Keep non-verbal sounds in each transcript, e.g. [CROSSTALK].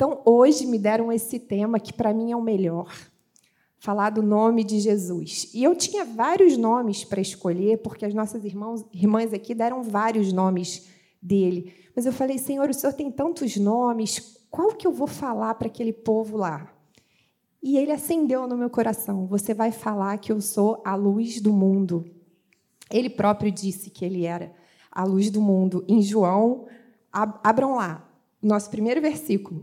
Então, hoje me deram esse tema que para mim é o melhor. Falar do nome de Jesus. E eu tinha vários nomes para escolher, porque as nossas irmãos, irmãs aqui deram vários nomes dele. Mas eu falei, Senhor, o Senhor tem tantos nomes, qual que eu vou falar para aquele povo lá? E ele acendeu no meu coração: você vai falar que eu sou a luz do mundo. Ele próprio disse que ele era a luz do mundo. Em João, abram lá, nosso primeiro versículo.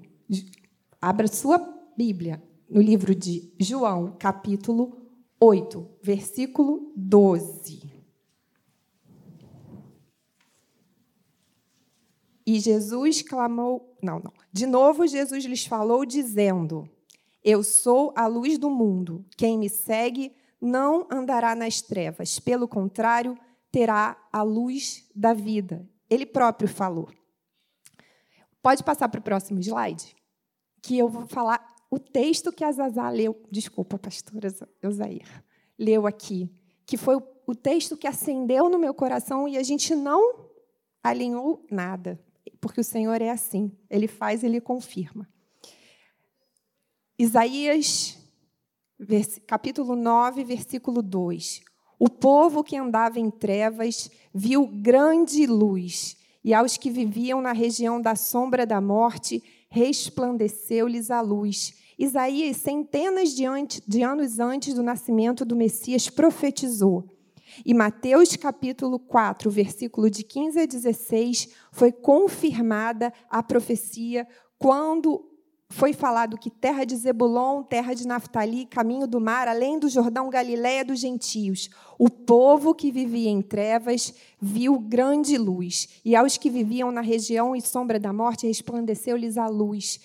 Abra sua Bíblia no livro de João, capítulo 8, versículo 12. E Jesus clamou, não, não. De novo Jesus lhes falou dizendo: Eu sou a luz do mundo. Quem me segue não andará nas trevas, pelo contrário, terá a luz da vida. Ele próprio falou. Pode passar para o próximo slide? Que eu vou falar o texto que a Zazá leu. Desculpa, pastora Eusair. Leu aqui. Que foi o texto que acendeu no meu coração e a gente não alinhou nada porque o Senhor é assim, ele faz, ele confirma. Isaías, capítulo 9, versículo 2. O povo que andava em trevas viu grande luz, e aos que viviam na região da sombra da morte, resplandeceu-lhes a luz. Isaías, centenas de, de anos antes do nascimento do Messias, profetizou e Mateus capítulo 4, versículo de 15 a 16, foi confirmada a profecia quando foi falado que terra de Zebulon, terra de Naftali, caminho do mar, além do Jordão, Galiléia dos gentios. O povo que vivia em trevas viu grande luz, e aos que viviam na região e sombra da morte resplandeceu-lhes a luz.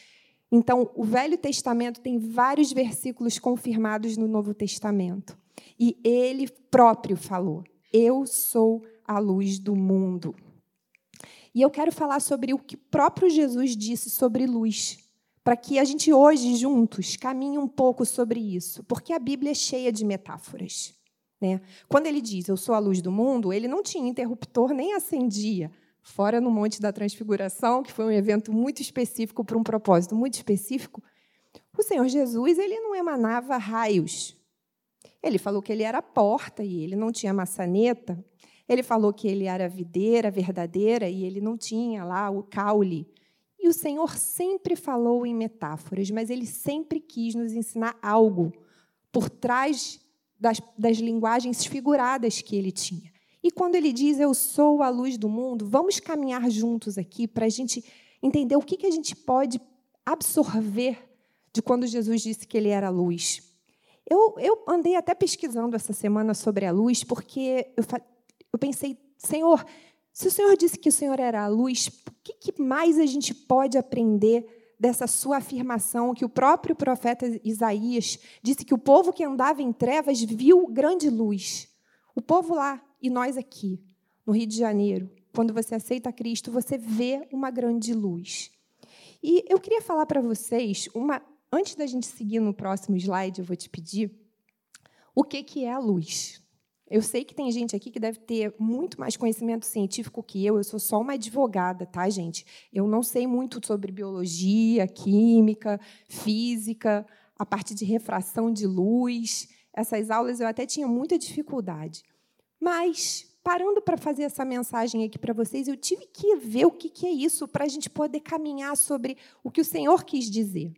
Então, o Velho Testamento tem vários versículos confirmados no Novo Testamento. E ele próprio falou: Eu sou a luz do mundo. E eu quero falar sobre o que próprio Jesus disse sobre luz, para que a gente hoje, juntos, caminhe um pouco sobre isso, porque a Bíblia é cheia de metáforas. Né? Quando ele diz eu sou a luz do mundo, ele não tinha interruptor nem acendia, fora no Monte da Transfiguração, que foi um evento muito específico para um propósito muito específico. O Senhor Jesus ele não emanava raios, ele falou que ele era porta e ele não tinha maçaneta. Ele falou que ele era a videira verdadeira e ele não tinha lá o caule. E o Senhor sempre falou em metáforas, mas ele sempre quis nos ensinar algo por trás das, das linguagens figuradas que ele tinha. E quando ele diz, Eu sou a luz do mundo, vamos caminhar juntos aqui para a gente entender o que, que a gente pode absorver de quando Jesus disse que ele era luz. Eu, eu andei até pesquisando essa semana sobre a luz, porque eu, eu pensei, Senhor, se o Senhor disse que o Senhor era a luz, o que, mais a gente pode aprender dessa sua afirmação que o próprio profeta Isaías disse que o povo que andava em trevas viu grande luz? O povo lá e nós aqui, no Rio de Janeiro, quando você aceita Cristo, você vê uma grande luz. E eu queria falar para vocês uma, Antes da gente seguir no próximo slide, eu vou te pedir o que, que é a luz. Eu sei que tem gente aqui que deve ter muito mais conhecimento científico que eu. Eu sou só uma advogada, tá, gente? Eu não sei muito sobre biologia, química, física, a parte de refração de luz. Essas aulas eu até tinha muita dificuldade. Mas, parando para fazer essa mensagem aqui para vocês, eu tive que ver o que é isso para a gente poder caminhar sobre o que o Senhor quis dizer.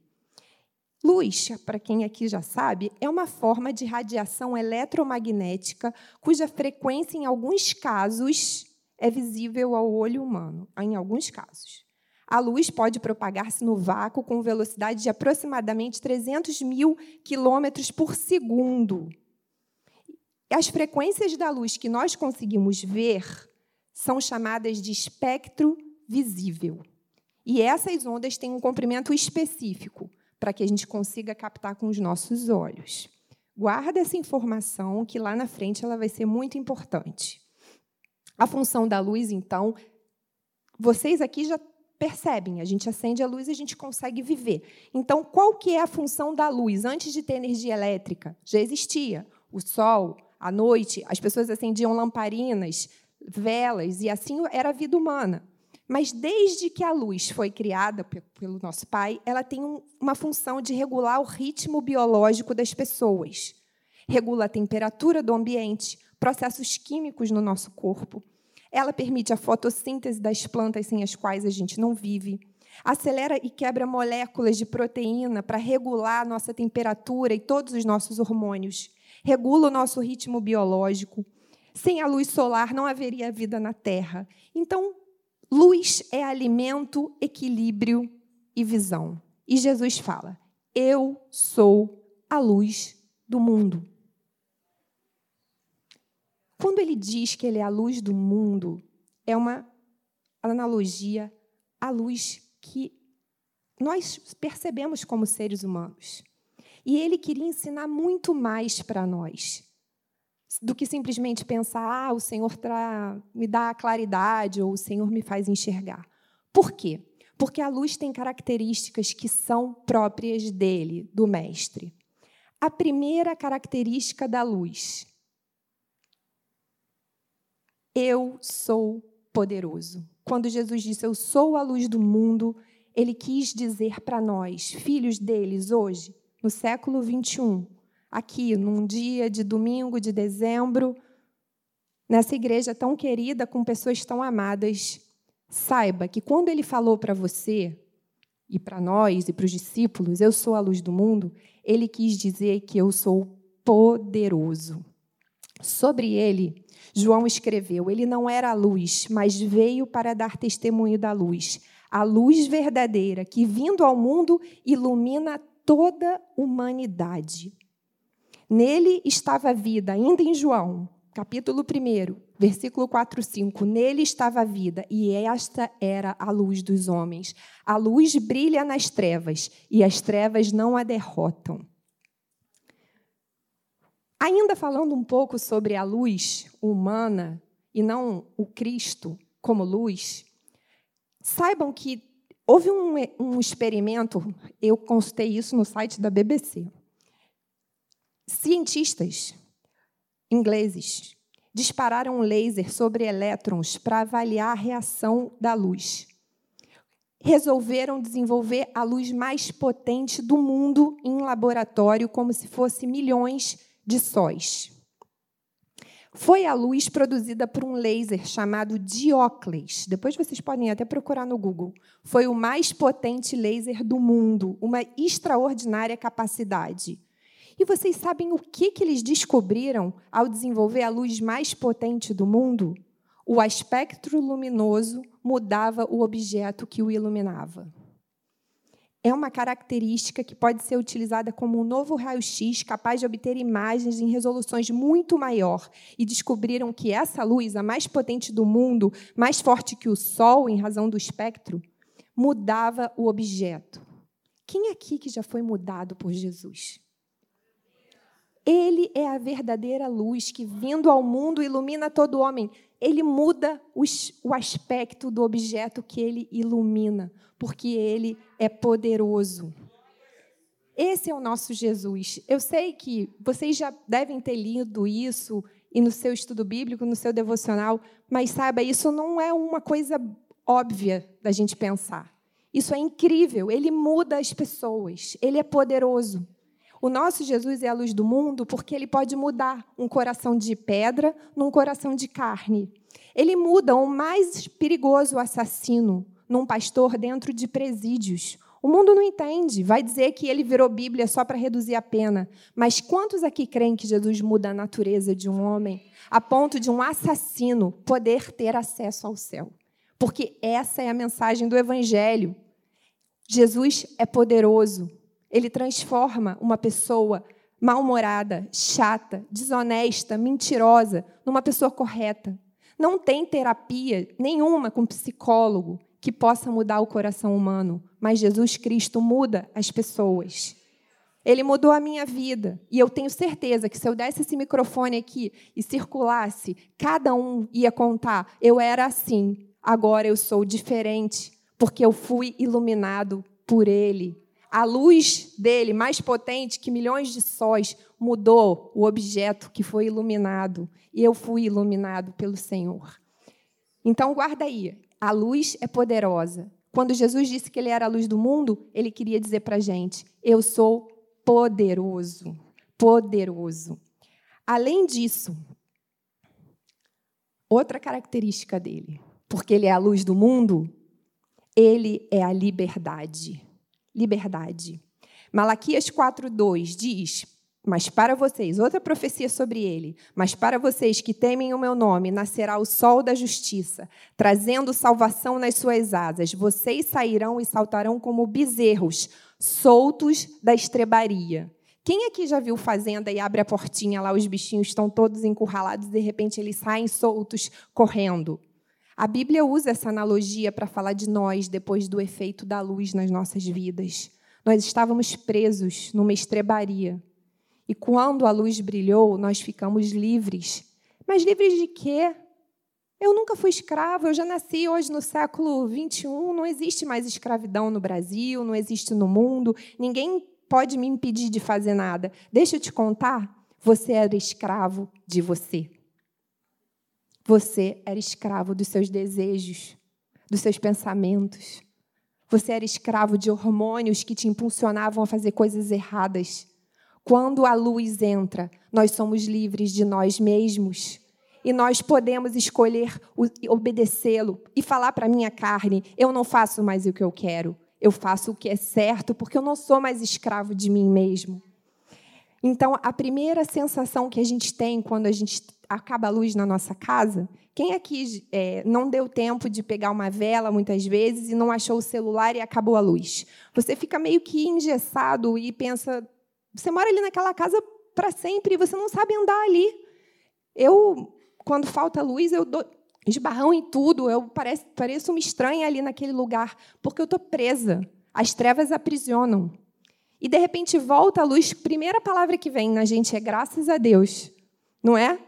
Luz, para quem aqui já sabe, é uma forma de radiação eletromagnética cuja frequência, em alguns casos, é visível ao olho humano, em alguns casos. A luz pode propagar-se no vácuo com velocidade de aproximadamente 300 mil quilômetros por segundo. As frequências da luz que nós conseguimos ver são chamadas de espectro visível. E essas ondas têm um comprimento específico para que a gente consiga captar com os nossos olhos. Guarda essa informação que lá na frente ela vai ser muito importante. A função da luz, então, vocês aqui já percebem, a gente acende a luz e a gente consegue viver. Então, qual que é a função da luz? Antes de ter energia elétrica, já existia. O sol, à noite, as pessoas acendiam lamparinas, velas, e assim era a vida humana. Mas desde que a luz foi criada pelo nosso Pai, ela tem uma função de regular o ritmo biológico das pessoas. Regula a temperatura do ambiente, processos químicos no nosso corpo. Ela permite a fotossíntese das plantas sem as quais a gente não vive. Acelera e quebra moléculas de proteína para regular a nossa temperatura e todos os nossos hormônios. Regula o nosso ritmo biológico. Sem a luz solar não haveria vida na Terra. Então, Luz é alimento, equilíbrio e visão. E Jesus fala: Eu sou a luz do mundo. Quando ele diz que ele é a luz do mundo, é uma analogia à luz que nós percebemos como seres humanos. E ele queria ensinar muito mais para nós do que simplesmente pensar, ah, o Senhor tra... me dá claridade ou o Senhor me faz enxergar. Por quê? Porque a luz tem características que são próprias dele, do Mestre. A primeira característica da luz. Eu sou poderoso. Quando Jesus disse, Eu sou a luz do mundo, ele quis dizer para nós, filhos deles, hoje, no século 21, aqui, num dia de domingo de dezembro, nessa igreja tão querida, com pessoas tão amadas, saiba que quando ele falou para você, e para nós, e para os discípulos, eu sou a luz do mundo, ele quis dizer que eu sou poderoso. Sobre ele, João escreveu: ele não era a luz, mas veio para dar testemunho da luz, a luz verdadeira que, vindo ao mundo, ilumina toda a humanidade. Nele estava a vida, ainda em João, capítulo 1, versículo 4, 5. Nele estava a vida, e esta era a luz dos homens. A luz brilha nas trevas, e as trevas não a derrotam. Ainda falando um pouco sobre a luz humana e não o Cristo como luz, saibam que houve um, um experimento, eu consultei isso no site da BBC Cientistas ingleses dispararam um laser sobre elétrons para avaliar a reação da luz. Resolveram desenvolver a luz mais potente do mundo em laboratório, como se fosse milhões de sóis. Foi a luz produzida por um laser chamado Diocles. Depois vocês podem até procurar no Google. Foi o mais potente laser do mundo, uma extraordinária capacidade. E vocês sabem o que, que eles descobriram ao desenvolver a luz mais potente do mundo? O aspecto luminoso mudava o objeto que o iluminava. É uma característica que pode ser utilizada como um novo raio-x capaz de obter imagens em resoluções muito maior. E descobriram que essa luz, a mais potente do mundo, mais forte que o Sol em razão do espectro, mudava o objeto. Quem aqui que já foi mudado por Jesus? Ele é a verdadeira luz que, vindo ao mundo, ilumina todo homem. Ele muda o aspecto do objeto que ele ilumina, porque ele é poderoso. Esse é o nosso Jesus. Eu sei que vocês já devem ter lido isso e no seu estudo bíblico, no seu devocional, mas saiba, isso não é uma coisa óbvia da gente pensar. Isso é incrível. Ele muda as pessoas. Ele é poderoso. O nosso Jesus é a luz do mundo porque ele pode mudar um coração de pedra num coração de carne. Ele muda o mais perigoso assassino num pastor dentro de presídios. O mundo não entende, vai dizer que ele virou Bíblia só para reduzir a pena. Mas quantos aqui creem que Jesus muda a natureza de um homem a ponto de um assassino poder ter acesso ao céu? Porque essa é a mensagem do Evangelho. Jesus é poderoso ele transforma uma pessoa mal-humorada, chata, desonesta, mentirosa, numa pessoa correta. Não tem terapia nenhuma com psicólogo que possa mudar o coração humano, mas Jesus Cristo muda as pessoas. Ele mudou a minha vida. E eu tenho certeza que se eu desse esse microfone aqui e circulasse, cada um ia contar: eu era assim, agora eu sou diferente, porque eu fui iluminado por Ele a luz dele, mais potente que milhões de sóis, mudou o objeto que foi iluminado. E eu fui iluminado pelo Senhor. Então, guarda aí. a luz é poderosa. Quando Jesus disse que ele era a luz do mundo, ele queria dizer para a gente: eu sou poderoso. Poderoso. Além disso, outra característica dele, porque ele é a luz do mundo, ele é a liberdade. Liberdade. Malaquias 4:2 diz: mas para vocês, outra profecia sobre ele, mas para vocês que temem o meu nome, nascerá o sol da justiça, trazendo salvação nas suas asas. Vocês sairão e saltarão como bezerros, soltos da estrebaria. Quem aqui já viu fazenda e abre a portinha lá, os bichinhos estão todos encurralados e de repente eles saem soltos correndo? A Bíblia usa essa analogia para falar de nós depois do efeito da luz nas nossas vidas. Nós estávamos presos numa estrebaria e quando a luz brilhou, nós ficamos livres. Mas livres de quê? Eu nunca fui escravo, eu já nasci hoje no século 21, não existe mais escravidão no Brasil, não existe no mundo, ninguém pode me impedir de fazer nada. Deixa eu te contar, você era escravo de você. Você era escravo dos seus desejos, dos seus pensamentos. Você era escravo de hormônios que te impulsionavam a fazer coisas erradas. Quando a luz entra, nós somos livres de nós mesmos. E nós podemos escolher obedecê-lo e falar para a minha carne: eu não faço mais o que eu quero, eu faço o que é certo, porque eu não sou mais escravo de mim mesmo. Então, a primeira sensação que a gente tem quando a gente acaba a luz na nossa casa, quem aqui é, não deu tempo de pegar uma vela muitas vezes e não achou o celular e acabou a luz? Você fica meio que engessado e pensa: você mora ali naquela casa para sempre e você não sabe andar ali. Eu, quando falta luz, eu dou esbarrão em tudo, eu pareço, pareço uma estranha ali naquele lugar, porque eu estou presa. As trevas aprisionam. E, de repente, volta a luz. Primeira palavra que vem na gente é graças a Deus. Não é?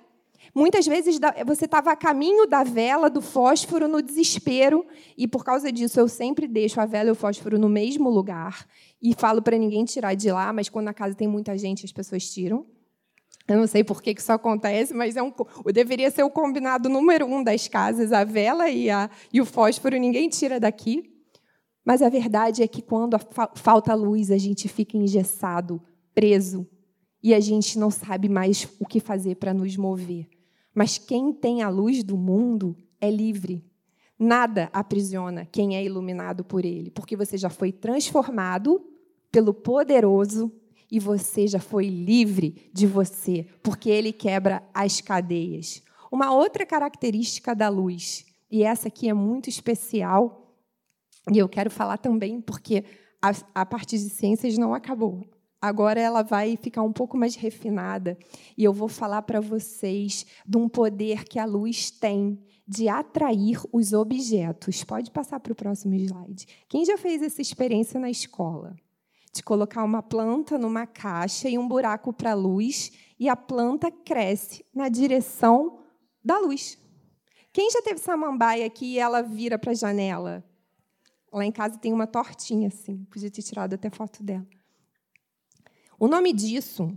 Muitas vezes você estava a caminho da vela, do fósforo, no desespero, e por causa disso eu sempre deixo a vela e o fósforo no mesmo lugar e falo para ninguém tirar de lá, mas quando na casa tem muita gente, as pessoas tiram. Eu não sei por que isso acontece, mas é um, deveria ser o combinado número um das casas, a vela e, a, e o fósforo, ninguém tira daqui. Mas a verdade é que quando a, falta luz, a gente fica engessado, preso, e a gente não sabe mais o que fazer para nos mover. Mas quem tem a luz do mundo é livre. Nada aprisiona quem é iluminado por ele, porque você já foi transformado pelo poderoso e você já foi livre de você, porque ele quebra as cadeias. Uma outra característica da luz, e essa aqui é muito especial, e eu quero falar também porque a, a parte de ciências não acabou. Agora ela vai ficar um pouco mais refinada e eu vou falar para vocês de um poder que a luz tem de atrair os objetos. Pode passar para o próximo slide. Quem já fez essa experiência na escola? De colocar uma planta numa caixa e um buraco para a luz e a planta cresce na direção da luz. Quem já teve samambaia aqui e ela vira para a janela? Lá em casa tem uma tortinha assim, podia ter tirado até foto dela. O nome disso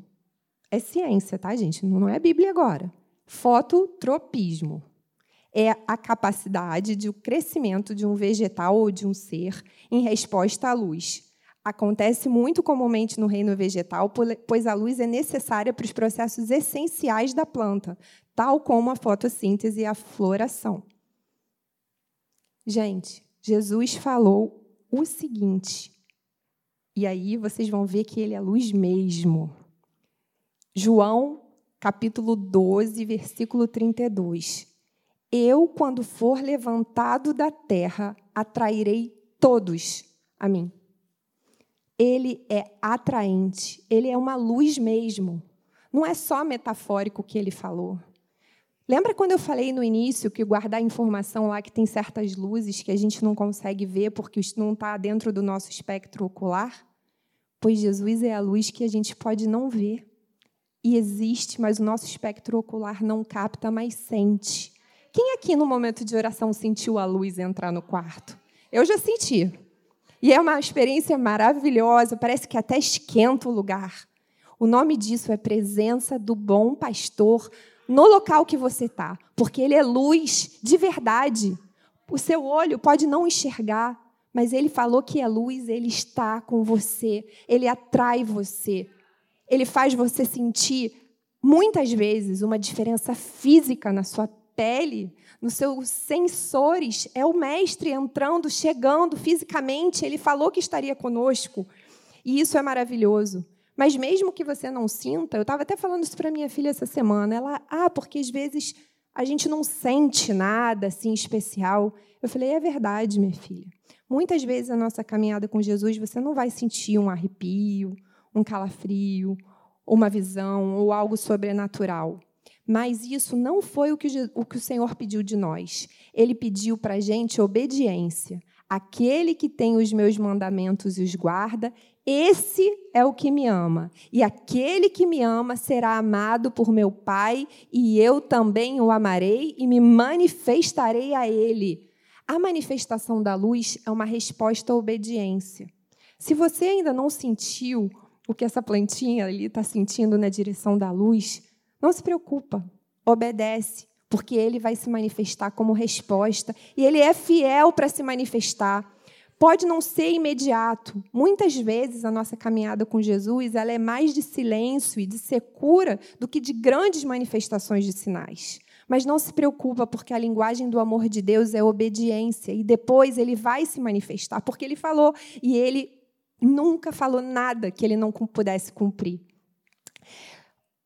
é ciência, tá, gente? Não é Bíblia agora. Fototropismo. É a capacidade de o crescimento de um vegetal ou de um ser em resposta à luz. Acontece muito comumente no reino vegetal, pois a luz é necessária para os processos essenciais da planta, tal como a fotossíntese e a floração. Gente, Jesus falou o seguinte: e aí vocês vão ver que ele é luz mesmo. João, capítulo 12, versículo 32. Eu, quando for levantado da terra, atrairei todos a mim. Ele é atraente, ele é uma luz mesmo. Não é só metafórico o que ele falou. Lembra quando eu falei no início que guardar informação lá que tem certas luzes que a gente não consegue ver porque não está dentro do nosso espectro ocular? Pois Jesus é a luz que a gente pode não ver. E existe, mas o nosso espectro ocular não capta, mas sente. Quem aqui no momento de oração sentiu a luz entrar no quarto? Eu já senti. E é uma experiência maravilhosa, parece que até esquenta o lugar. O nome disso é presença do bom pastor no local que você está, porque ele é luz de verdade. O seu olho pode não enxergar, mas ele falou que é luz, ele está com você, ele atrai você. Ele faz você sentir muitas vezes uma diferença física na sua pele, nos seus sensores. É o mestre entrando, chegando fisicamente. Ele falou que estaria conosco. E isso é maravilhoso. Mas mesmo que você não sinta, eu estava até falando isso para minha filha essa semana. Ela, ah, porque às vezes a gente não sente nada assim especial. Eu falei, é verdade, minha filha. Muitas vezes a nossa caminhada com Jesus, você não vai sentir um arrepio, um calafrio, uma visão ou algo sobrenatural. Mas isso não foi o que o, Senhor pediu de nós. Ele pediu para a gente obediência. Aquele que tem os meus mandamentos e os guarda, esse é o que me ama. E aquele que me ama será amado por meu Pai, e eu também o amarei e me manifestarei a ele. A manifestação da luz é uma resposta à obediência. Se você ainda não sentiu o que essa plantinha ali está sentindo na direção da luz, não se preocupa, obedece, porque ele vai se manifestar como resposta e ele é fiel para se manifestar. Pode não ser imediato. Muitas vezes a nossa caminhada com Jesus ela é mais de silêncio e de secura do que de grandes manifestações de sinais. Mas não se preocupa, porque a linguagem do amor de Deus é obediência e depois ele vai se manifestar, porque ele falou e ele nunca falou nada que ele não pudesse cumprir.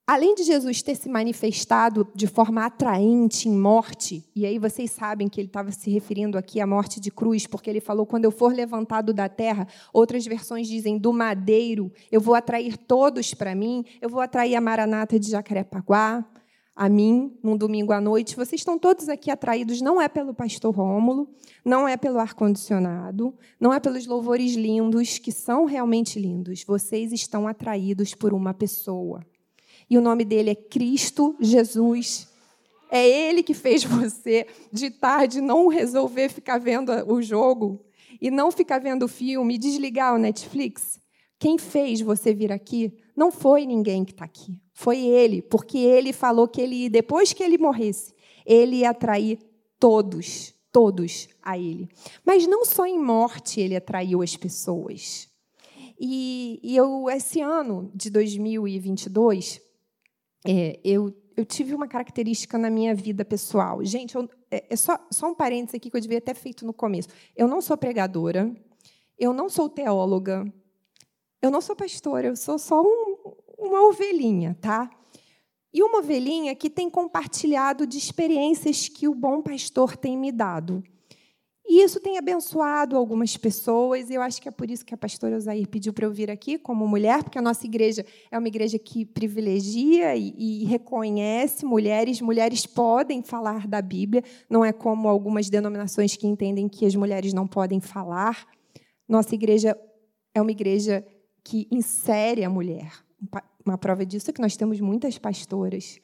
Além de Jesus ter se manifestado de forma atraente em morte, e aí vocês sabem que ele estava se referindo aqui à morte de cruz, porque ele falou: quando eu for levantado da terra, outras versões dizem do madeiro, eu vou atrair todos para mim, eu vou atrair a Maranata de Jacarepaguá, a mim, num domingo à noite. Vocês estão todos aqui atraídos, não é pelo pastor Rômulo, não é pelo ar-condicionado, não é pelos louvores lindos, que são realmente lindos. Vocês estão atraídos por uma pessoa e o nome dele é Cristo Jesus. É ele que fez [LAUGHS] você de tarde não resolver ficar vendo o jogo e não ficar vendo o filme desligar o Netflix. Quem fez você vir aqui não foi ninguém que está aqui, foi ele, porque ele falou que ele, depois que ele morresse, ele ia atrair todos, todos a ele. Mas não só em morte ele atraiu as pessoas. E, e eu, esse ano de 2022, é, eu, eu tive uma característica na minha vida pessoal. Gente, eu, é, é, só, só um parênteses aqui que eu devia ter feito no começo. Eu não sou pregadora, eu não sou teóloga, eu não sou pastora, eu sou só um, uma ovelhinha, tá? E uma ovelhinha que tem compartilhado de experiências que o bom pastor tem me dado. E isso tem abençoado algumas pessoas, e eu acho que é por isso que a pastora Osair pediu para eu vir aqui como mulher, porque a nossa igreja é uma igreja que privilegia e, e, reconhece mulheres. Mulheres podem falar da Bíblia, não é como algumas denominações que entendem que as mulheres não podem falar. Nossa igreja é uma igreja que insere a mulher. Uma prova disso é que nós temos muitas pastoras.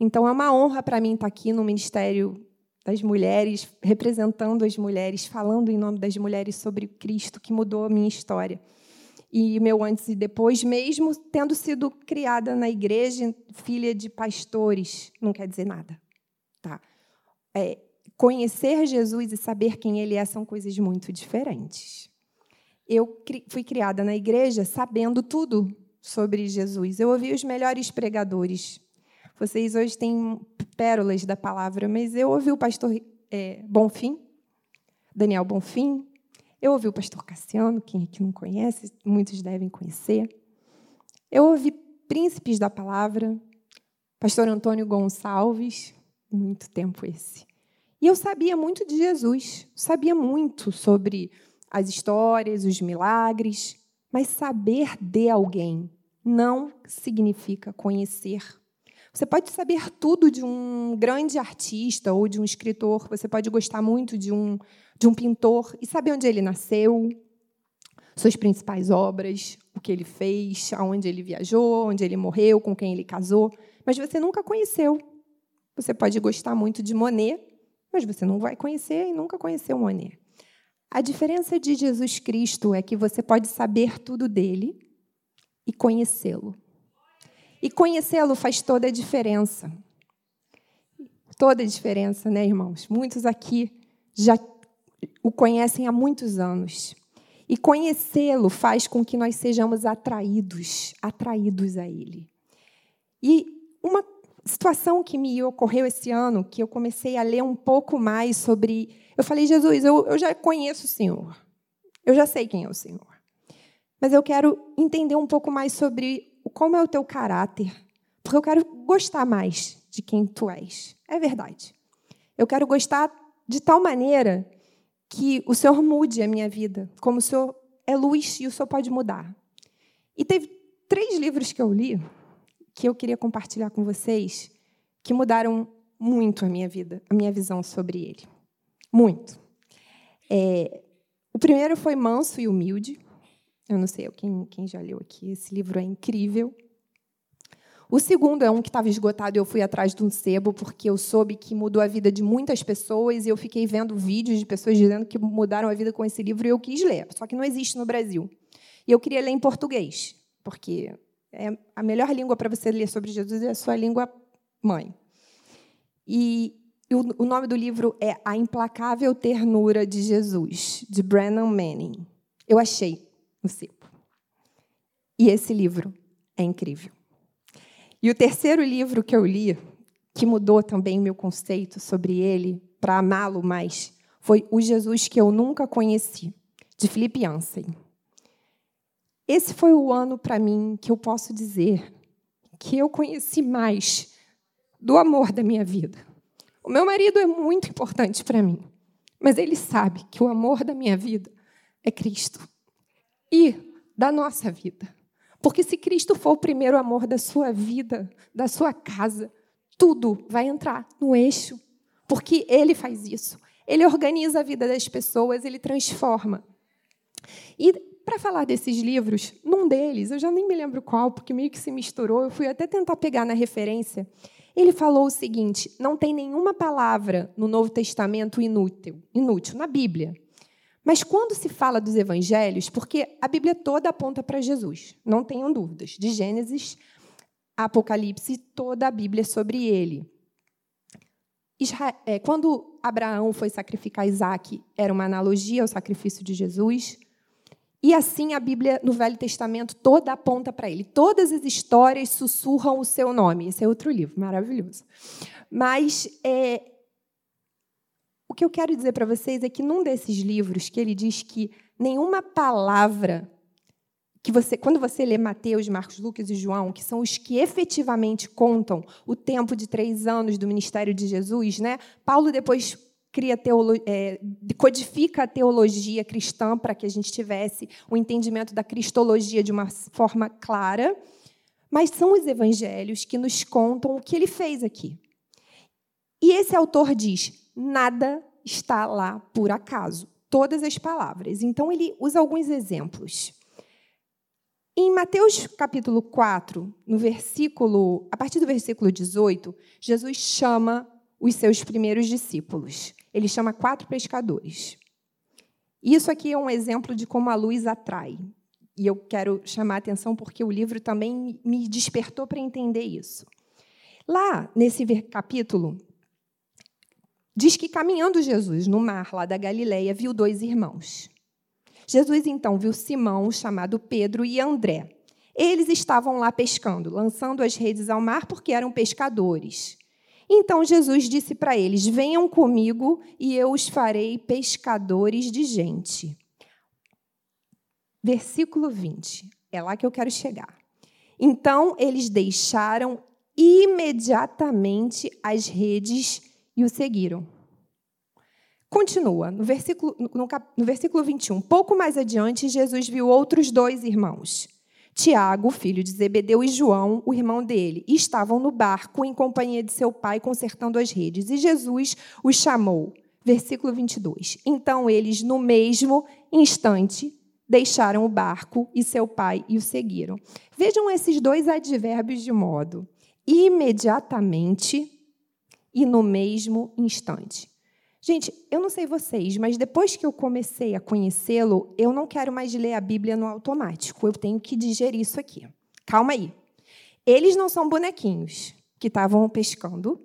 Então é uma honra para mim estar aqui no ministério das mulheres, representando as mulheres, falando em nome das mulheres sobre Cristo que mudou a minha história. E meu antes e depois, mesmo tendo sido criada na igreja, filha de pastores, não quer dizer nada. Tá? É, conhecer Jesus e saber quem ele é são coisas muito diferentes. Eu fui criada na igreja sabendo tudo sobre Jesus. Eu ouvi os melhores pregadores vocês hoje têm pérolas da palavra, mas eu ouvi o pastor é, Bonfim, Daniel Bonfim, eu ouvi o pastor Cassiano, quem aqui não conhece, muitos devem conhecer. Eu ouvi príncipes da palavra, pastor Antônio Gonçalves, muito tempo esse. E eu sabia muito de Jesus, sabia muito sobre as histórias, os milagres, mas saber de alguém não significa conhecer você pode saber tudo de um grande artista ou de um escritor, você pode gostar muito de um, de um pintor e saber onde ele nasceu, suas principais obras, o que ele fez, aonde ele viajou, onde ele morreu, com quem ele casou, mas você nunca conheceu. Você pode gostar muito de Monet, mas você não vai conhecer e nunca conheceu Monet. A diferença de Jesus Cristo é que você pode saber tudo dele e conhecê-lo. E conhecê-lo faz toda a diferença. Toda a diferença, né, irmãos? Muitos aqui já o conhecem há muitos anos. E conhecê-lo faz com que nós sejamos atraídos, atraídos a ele. E uma situação que me ocorreu esse ano, que eu comecei a ler um pouco mais sobre. Eu falei, Jesus, eu, eu já conheço o Senhor. Eu já sei quem é o Senhor. Mas eu quero entender um pouco mais sobre como é o teu caráter, porque eu quero gostar mais de quem tu és. É verdade. Eu quero gostar de tal maneira que o Senhor mude a minha vida, como o Senhor é luz e o Senhor pode mudar. E teve três livros que eu li que eu queria compartilhar com vocês que mudaram muito a minha vida, a minha visão sobre ele. Muito. É, o primeiro foi Manso e Humilde. Eu não sei quem, quem já leu aqui. Esse livro é incrível. O segundo é um que estava esgotado e eu fui atrás de um sebo, porque eu soube que mudou a vida de muitas pessoas e eu fiquei vendo vídeos de pessoas dizendo que mudaram a vida com esse livro e eu quis ler. Só que não existe no Brasil. E eu queria ler em português, porque é a melhor língua para você ler sobre Jesus é a sua língua mãe. E o nome do livro é A Implacável Ternura de Jesus, de Brennan Manning. Eu achei no sebo. E esse livro é incrível. E o terceiro livro que eu li, que mudou também meu conceito sobre ele, para amá-lo mais, foi O Jesus que eu nunca conheci, de Felipe Yancey. Esse foi o ano para mim que eu posso dizer que eu conheci mais do amor da minha vida. O meu marido é muito importante para mim, mas ele sabe que o amor da minha vida é Cristo e da nossa vida. Porque se Cristo for o primeiro amor da sua vida, da sua casa, tudo vai entrar no eixo. Porque Ele faz isso. Ele organiza a vida das pessoas, ele transforma. E para falar desses livros, num deles, eu já nem me lembro qual, porque meio que se misturou, eu fui até tentar pegar na referência. Ele falou o seguinte: não tem nenhuma palavra no Novo Testamento inútil, inútil na Bíblia. Mas quando se fala dos evangelhos, porque a Bíblia toda aponta para Jesus, não tenham dúvidas, de Gênesis a Apocalipse, toda a Bíblia é sobre ele. É, quando Abraão foi sacrificar Isaac, era uma analogia ao sacrifício de Jesus. E assim a Bíblia no Velho Testamento toda aponta para ele. Todas as histórias sussurram o seu nome. Esse é outro livro maravilhoso. Mas é, que eu quero dizer para vocês é que num desses livros que ele diz que nenhuma palavra que você, quando você lê Mateus, Marcos, Lucas e João, que são os que efetivamente contam o tempo de três anos do ministério de Jesus, né? Paulo depois cria é, codifica a teologia cristã para que a gente tivesse o entendimento da cristologia de uma forma clara, mas são os evangelhos que nos contam o que ele fez aqui. E esse autor diz: nada está lá por acaso. Todas as palavras. Então, ele usa alguns exemplos. Em Mateus capítulo 4, no versículo, a partir do versículo 18, Jesus chama os seus primeiros discípulos. Ele chama quatro pescadores. Isso aqui é um exemplo de como a luz atrai. E eu quero chamar a atenção porque o livro também me despertou para entender isso. Lá, nesse capítulo, Diz que caminhando Jesus no mar lá da Galileia, viu dois irmãos. Jesus então viu Simão, chamado Pedro, e André. Eles estavam lá pescando, lançando as redes ao mar porque eram pescadores. Então Jesus disse para eles: Venham comigo e eu os farei pescadores de gente. Versículo 20. É lá que eu quero chegar. Então eles deixaram imediatamente as redes e o seguiram. Continua, no versículo, no, no versículo 21. Pouco mais adiante, Jesus viu outros dois irmãos, Tiago, filho de Zebedeu, e João, o irmão dele, e estavam no barco em companhia de seu pai, consertando as redes. E Jesus os chamou. Versículo 22. Então eles, no mesmo instante, deixaram o barco e seu pai e o seguiram. Vejam esses dois advérbios de modo imediatamente e no mesmo instante. Gente, eu não sei vocês, mas depois que eu comecei a conhecê-lo, eu não quero mais ler a Bíblia no automático. Eu tenho que digerir isso aqui. Calma aí. Eles não são bonequinhos que estavam pescando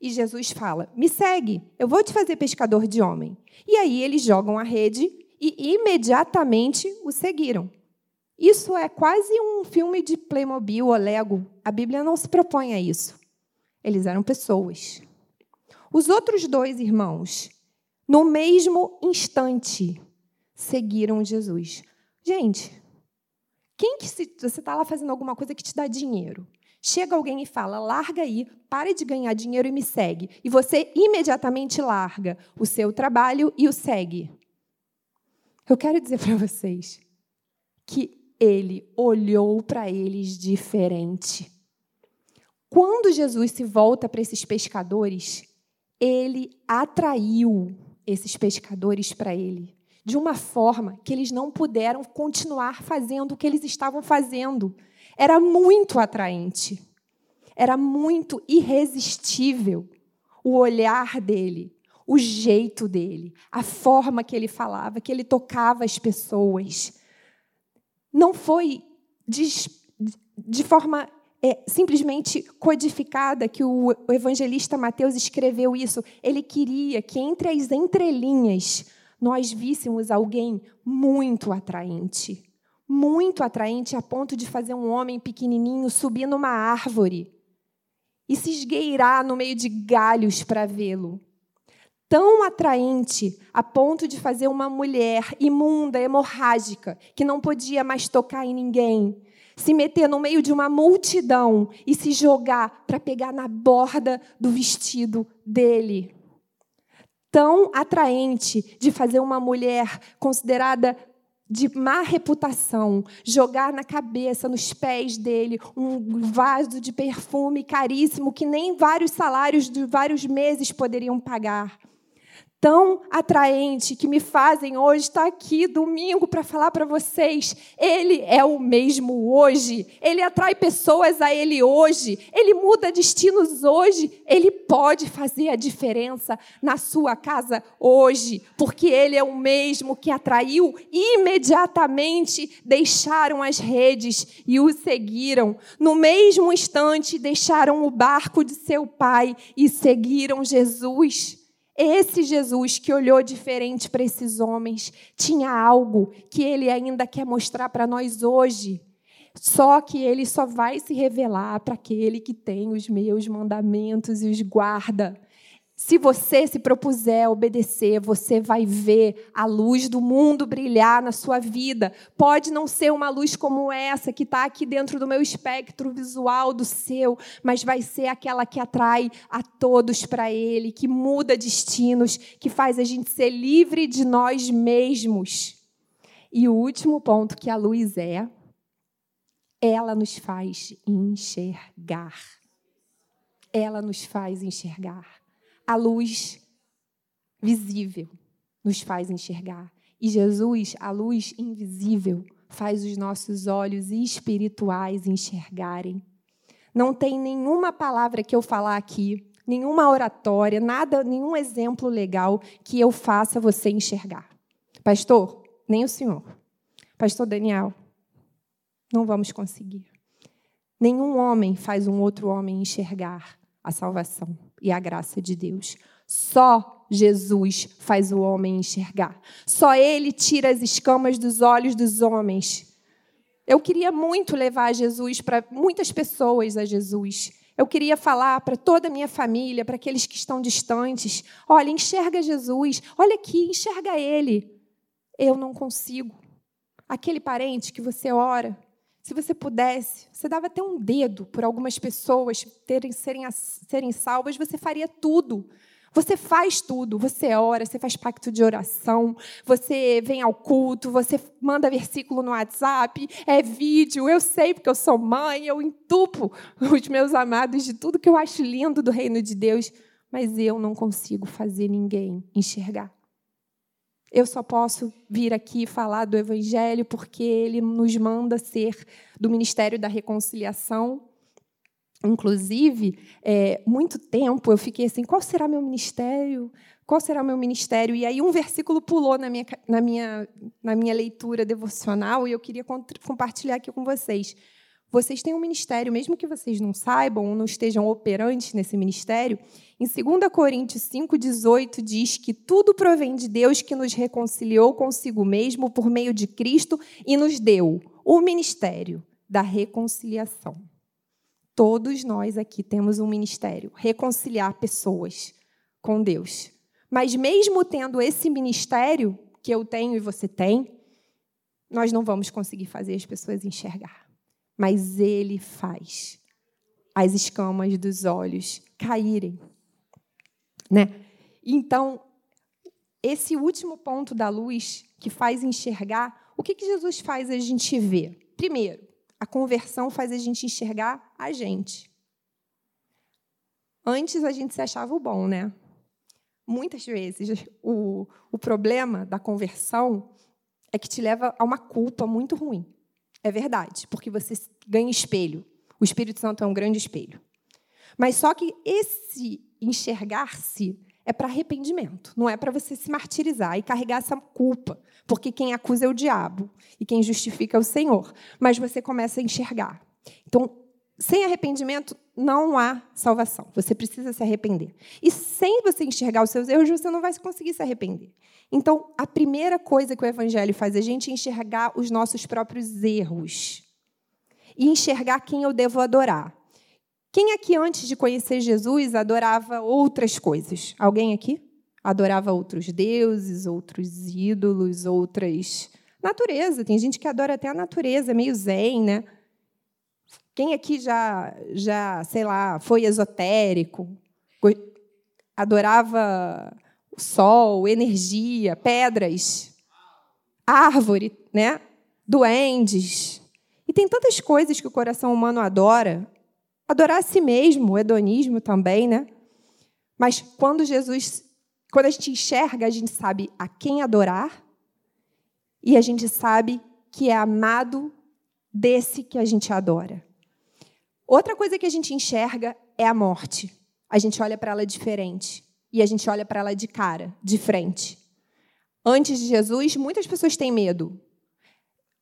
e Jesus fala: Me segue, eu vou te fazer pescador de homem. E aí eles jogam a rede e imediatamente o seguiram. Isso é quase um filme de Playmobil ou Lego. A Bíblia não se propõe a isso. Eles eram pessoas. Os outros dois irmãos, no mesmo instante, seguiram Jesus. Gente, quem que se, você está lá fazendo alguma coisa que te dá dinheiro? Chega alguém e fala: larga aí, pare de ganhar dinheiro e me segue. E você imediatamente larga o seu trabalho e o segue. Eu quero dizer para vocês que ele olhou para eles diferente. Quando Jesus se volta para esses pescadores, ele atraiu esses pescadores para ele de uma forma que eles não puderam continuar fazendo o que eles estavam fazendo. Era muito atraente, era muito irresistível o olhar dele, o jeito dele, a forma que ele falava, que ele tocava as pessoas. Não foi de, de forma é, simplesmente codificada que o evangelista Mateus escreveu isso. Ele queria que entre as entrelinhas nós víssemos alguém muito atraente. Muito atraente a ponto de fazer um homem pequenininho subir numa árvore e se esgueirar no meio de galhos para vê-lo. Tão atraente a ponto de fazer uma mulher imunda, hemorrágica, que não podia mais tocar em ninguém, se meter no meio de uma multidão e se jogar para pegar na borda do vestido dele. Tão atraente de fazer uma mulher considerada de má reputação, jogar na cabeça, nos pés dele, um vaso de perfume caríssimo que nem vários salários de vários meses poderiam pagar tão atraente que me fazem hoje estar aqui domingo para falar para vocês. Ele é o mesmo hoje. Ele atrai pessoas a ele hoje. Ele muda destinos hoje. Ele pode fazer a diferença na sua casa hoje, porque ele é o mesmo que atraiu imediatamente deixaram as redes e o seguiram. No mesmo instante deixaram o barco de seu pai e seguiram Jesus. Esse Jesus que olhou diferente para esses homens tinha algo que ele ainda quer mostrar para nós hoje. Só que ele só vai se revelar para aquele que tem os meus mandamentos e os guarda. Se você se propuser a obedecer, você vai ver a luz do mundo brilhar na sua vida. Pode não ser uma luz como essa, que está aqui dentro do meu espectro visual do seu, mas vai ser aquela que atrai a todos para Ele, que muda destinos, que faz a gente ser livre de nós mesmos. E o último ponto que a luz é, ela nos faz enxergar. Ela nos faz enxergar a luz visível nos faz enxergar. E Jesus, a luz invisível, faz os nossos olhos espirituais enxergarem. Não tem nenhuma palavra que eu falar aqui, nenhuma oratória, nada, nenhum exemplo legal que eu faça você enxergar. Pastor, nem o senhor. Pastor Daniel, não vamos conseguir. Nenhum homem faz um outro homem enxergar a salvação e a graça de Deus. Só Jesus faz o homem enxergar. Só ele tira as escamas dos olhos dos homens. Eu queria muito levar Jesus para muitas pessoas a Jesus. Eu queria falar para toda a minha família, para aqueles que estão distantes: olha, enxerga Jesus, olha aqui, enxerga Ele. Eu não consigo. Aquele parente que você ora, se você pudesse, você dava até um dedo por algumas pessoas terem, serem, serem salvas, você faria tudo. Você faz tudo. Você ora, você faz pacto de oração, você vem ao culto, você manda versículo no WhatsApp, é vídeo. Eu sei porque eu sou mãe, eu entupo os meus amados de tudo que eu acho lindo do reino de Deus, mas eu não consigo fazer ninguém enxergar. Eu só posso vir aqui falar do Evangelho porque ele nos manda ser do Ministério da Reconciliação. Inclusive, é, muito tempo eu fiquei assim: qual será meu ministério? Qual será meu ministério? E aí um versículo pulou na minha, na minha, na minha leitura devocional e eu queria compartilhar aqui com vocês. Vocês têm um ministério, mesmo que vocês não saibam ou não estejam operantes nesse ministério. Em 2 Coríntios 5,18 diz que tudo provém de Deus que nos reconciliou consigo mesmo por meio de Cristo e nos deu o ministério da reconciliação. Todos nós aqui temos um ministério reconciliar pessoas com Deus. Mas mesmo tendo esse ministério que eu tenho e você tem, nós não vamos conseguir fazer as pessoas enxergar mas ele faz as escamas dos olhos caírem, né? Então, esse último ponto da luz que faz enxergar, o que, que Jesus faz a gente ver? Primeiro, a conversão faz a gente enxergar a gente. Antes a gente se achava o bom, né? Muitas vezes o, o problema da conversão é que te leva a uma culpa muito ruim. É verdade, porque você ganha espelho. O Espírito Santo é um grande espelho. Mas só que esse enxergar-se é para arrependimento, não é para você se martirizar e carregar essa culpa, porque quem acusa é o diabo e quem justifica é o Senhor. Mas você começa a enxergar. Então, sem arrependimento não há salvação. Você precisa se arrepender. E sem você enxergar os seus erros, você não vai conseguir se arrepender. Então, a primeira coisa que o evangelho faz é a gente enxergar os nossos próprios erros e enxergar quem eu devo adorar. Quem aqui antes de conhecer Jesus adorava outras coisas? Alguém aqui? Adorava outros deuses, outros ídolos, outras natureza. Tem gente que adora até a natureza, meio zen, né? Quem aqui já, já, sei lá, foi esotérico, adorava o sol, energia, pedras, árvore, né? Duendes. E tem tantas coisas que o coração humano adora. Adorar a si mesmo, o hedonismo também, né? Mas quando Jesus, quando a gente enxerga, a gente sabe a quem adorar e a gente sabe que é amado desse que a gente adora. Outra coisa que a gente enxerga é a morte. A gente olha para ela diferente e a gente olha para ela de cara, de frente. Antes de Jesus, muitas pessoas têm medo.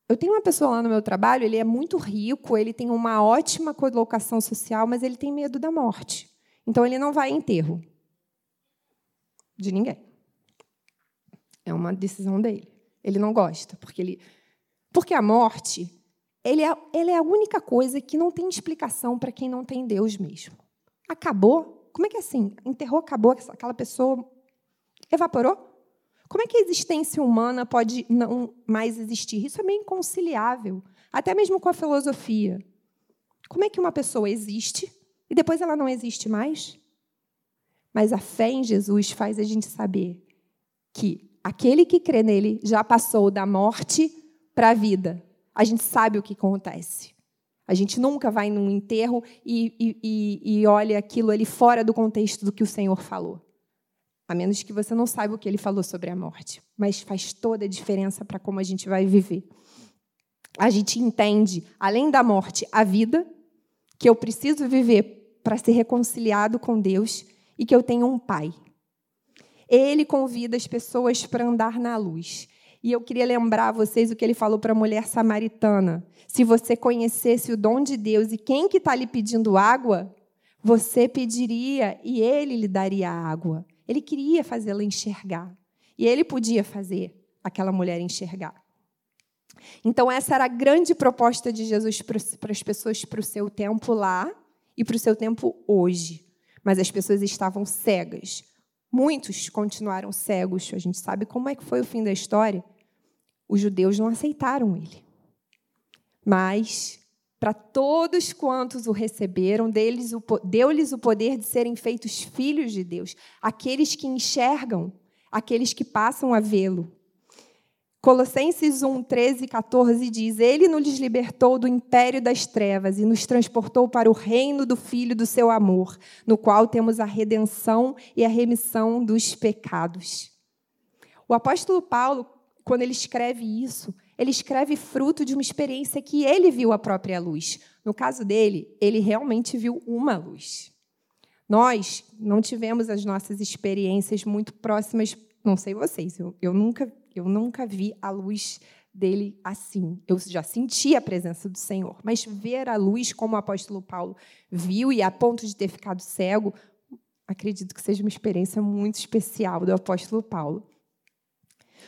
Eu tenho uma pessoa lá no meu trabalho, ele é muito rico, ele tem uma ótima colocação social, mas ele tem medo da morte. Então ele não vai em enterro de ninguém. É uma decisão dele. Ele não gosta, porque ele porque a morte ele é, ele é a única coisa que não tem explicação para quem não tem Deus mesmo. Acabou? Como é que é assim? Enterrou, acabou, aquela pessoa evaporou? Como é que a existência humana pode não mais existir? Isso é meio inconciliável, até mesmo com a filosofia. Como é que uma pessoa existe e depois ela não existe mais? Mas a fé em Jesus faz a gente saber que aquele que crê nele já passou da morte para a vida a gente sabe o que acontece. A gente nunca vai num enterro e, e, e, olha aquilo ali fora do contexto do que o Senhor falou. A menos que você não saiba o que ele falou sobre a morte. Mas faz toda a diferença para como a gente vai viver. A gente entende, além da morte, a vida, que eu preciso viver para ser reconciliado com Deus e que eu tenho um Pai. Ele convida as pessoas para andar na luz. E eu queria lembrar a vocês o que ele falou para a mulher samaritana. Se você conhecesse o dom de Deus e quem que está lhe pedindo água, você pediria e ele lhe daria água. Ele queria fazê-la enxergar. E ele podia fazer aquela mulher enxergar. Então, essa era a grande proposta de Jesus para as pessoas para o seu tempo lá e para o seu tempo hoje. Mas as pessoas estavam cegas. Muitos continuaram cegos. A gente sabe como é que foi o fim da história. Os judeus não aceitaram ele. Mas para todos quantos o receberam, deu-lhes o poder de serem feitos filhos de Deus, aqueles que enxergam, aqueles que passam a vê-lo. Colossenses 1, 13 e 14 diz: Ele nos libertou do império das trevas e nos transportou para o reino do Filho do seu amor, no qual temos a redenção e a remissão dos pecados. O apóstolo Paulo, quando ele escreve isso, ele escreve fruto de uma experiência que ele viu a própria luz. No caso dele, ele realmente viu uma luz. Nós não tivemos as nossas experiências muito próximas, não sei vocês, eu, eu nunca eu nunca vi a luz dele assim. Eu já senti a presença do Senhor, mas ver a luz como o apóstolo Paulo viu e a ponto de ter ficado cego, acredito que seja uma experiência muito especial do apóstolo Paulo.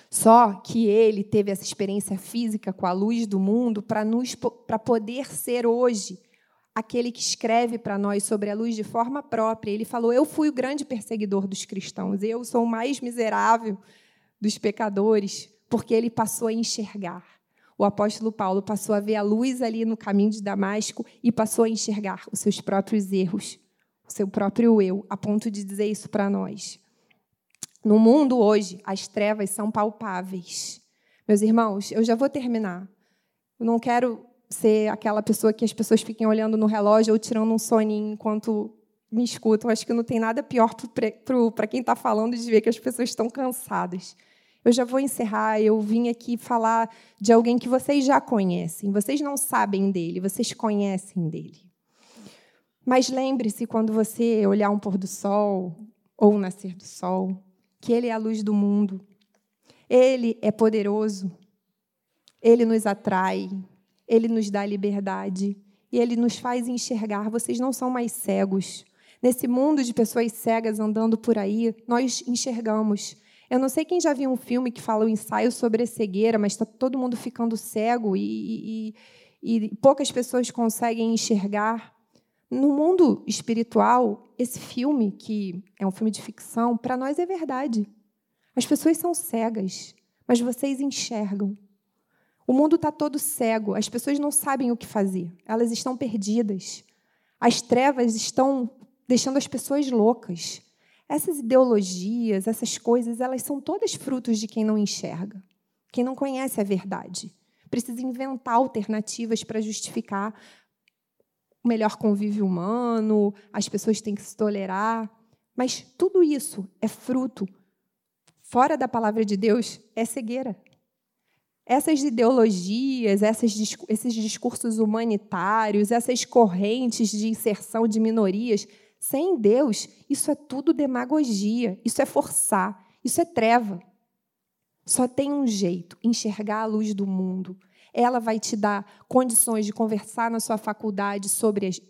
Só que ele teve essa experiência física com a luz do mundo para poder ser hoje aquele que escreve para nós sobre a luz de forma própria. Ele falou: "Eu fui o grande perseguidor dos cristãos, eu sou o mais miserável dos pecadores, porque ele passou a enxergar. O apóstolo Paulo passou a ver a luz ali no caminho de Damasco e passou a enxergar os seus próprios erros, o seu próprio eu, a ponto de dizer isso para nós. No mundo hoje, as trevas são palpáveis. Meus irmãos, eu já vou terminar. Eu não quero ser aquela pessoa que as pessoas fiquem olhando no relógio ou tirando um soninho enquanto me escutam. Acho que não tem nada pior para quem está falando de ver que as pessoas estão cansadas. Eu já vou encerrar. Eu vim aqui falar de alguém que vocês já conhecem. Vocês não sabem dele, vocês conhecem dele. Mas lembre-se quando você olhar um pôr do sol ou um nascer do sol, que ele é a luz do mundo. Ele é poderoso. Ele nos atrai. Ele nos dá liberdade. E ele nos faz enxergar. Vocês não são mais cegos. Nesse mundo de pessoas cegas andando por aí, nós enxergamos. Eu não sei quem já viu um filme que fala o ensaio sobre a cegueira, mas está todo mundo ficando cego e, e, e poucas pessoas conseguem enxergar. No mundo espiritual, esse filme, que é um filme de ficção, para nós é verdade. As pessoas são cegas, mas vocês enxergam. O mundo está todo cego, as pessoas não sabem o que fazer, elas estão perdidas. As trevas estão deixando as pessoas loucas. Essas ideologias, essas coisas, elas são todas frutos de quem não enxerga, quem não conhece a verdade. Precisa inventar alternativas para justificar o melhor convívio humano, as pessoas têm que se tolerar. Mas tudo isso é fruto, fora da palavra de Deus, é cegueira. Essas ideologias, essas, esses discursos humanitários, essas correntes de inserção de minorias, sem Deus, isso é tudo demagogia, isso é forçar, isso é treva. Só tem um jeito: enxergar a luz do mundo. Ela vai te dar condições de conversar na sua faculdade sobre as,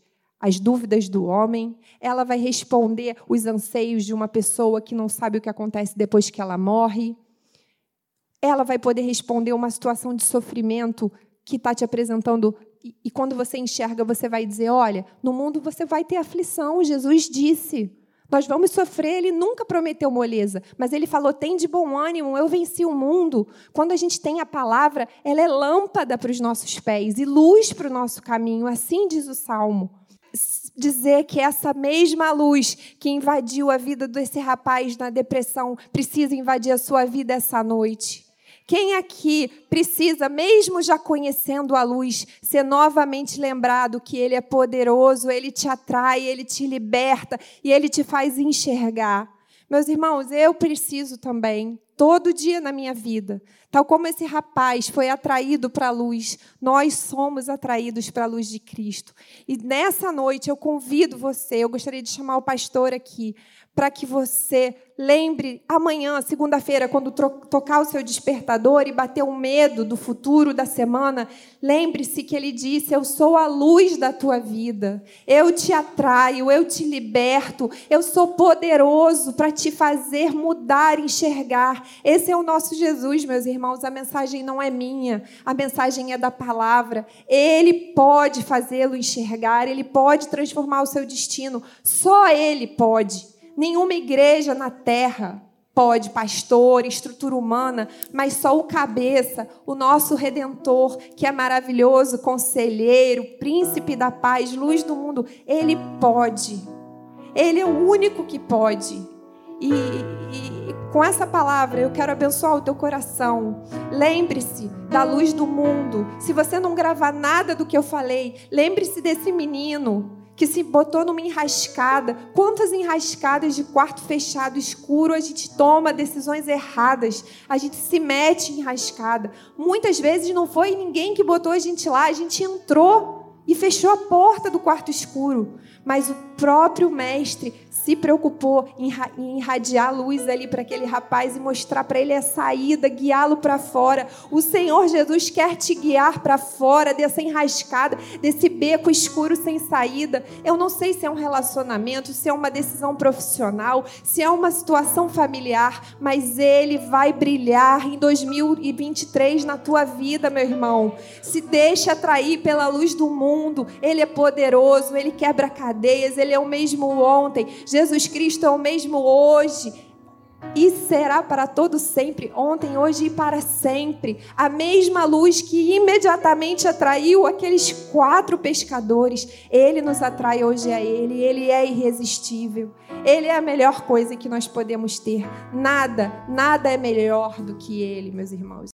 as dúvidas do homem. Ela vai responder os anseios de uma pessoa que não sabe o que acontece depois que ela morre. Ela vai poder responder uma situação de sofrimento que está te apresentando e, quando você enxerga, você vai dizer: olha, no mundo você vai ter aflição. Jesus disse. Nós vamos sofrer, ele nunca prometeu moleza, mas ele falou: tem de bom ânimo, eu venci o mundo. Quando a gente tem a palavra, ela é lâmpada para os nossos pés e luz para o nosso caminho, assim diz o salmo. Dizer que essa mesma luz que invadiu a vida desse rapaz na depressão precisa invadir a sua vida essa noite. Quem aqui precisa, mesmo já conhecendo a luz, ser novamente lembrado que Ele é poderoso, Ele te atrai, Ele te liberta e Ele te faz enxergar? Meus irmãos, eu preciso também, todo dia na minha vida, tal como esse rapaz foi atraído para a luz, nós somos atraídos para a luz de Cristo. E nessa noite eu convido você, eu gostaria de chamar o pastor aqui, para que você lembre amanhã, segunda-feira, quando tocar o seu despertador e bater o medo do futuro da semana, lembre-se que ele disse: Eu sou a luz da tua vida, eu te atraio, eu te liberto, eu sou poderoso para te fazer mudar, enxergar. Esse é o nosso Jesus, meus irmãos. A mensagem não é minha, a mensagem é da palavra. Ele pode fazê-lo enxergar, ele pode transformar o seu destino, só ele pode. Nenhuma igreja na terra pode, pastor, estrutura humana, mas só o cabeça, o nosso redentor, que é maravilhoso, conselheiro, príncipe da paz, luz do mundo, ele pode. Ele é o único que pode. E, e, com essa palavra eu quero abençoar o teu coração. Lembre-se da luz do mundo. Se você não gravar nada do que eu falei, lembre-se desse menino que se botou numa enrascada. Quantas enrascadas de quarto fechado, escuro, a gente toma decisões erradas, a gente se mete em enrascada. Muitas vezes não foi ninguém que botou a gente lá, a gente entrou. e fechou a porta do quarto escuro. Mas o próprio mestre se preocupou em irradiar luz ali para aquele rapaz e mostrar para ele a saída, guiá-lo para fora. O Senhor Jesus quer te guiar para fora dessa enrascada, desse beco escuro sem saída. Eu não sei se é um relacionamento, se é uma decisão profissional, se é uma situação familiar, mas ele vai brilhar em 2023 na tua vida, meu irmão. Se deixe atrair pela luz do mundo. Ele é poderoso, ele quebra cadeias, ele é o mesmo ontem. Jesus Cristo é o mesmo hoje e será para todo sempre, ontem, hoje e para sempre. A mesma luz que imediatamente atraiu aqueles quatro pescadores, ele nos atrai hoje a ele, ele é irresistível. Ele é a melhor coisa que nós podemos ter. Nada, nada é melhor do que ele, meus irmãos.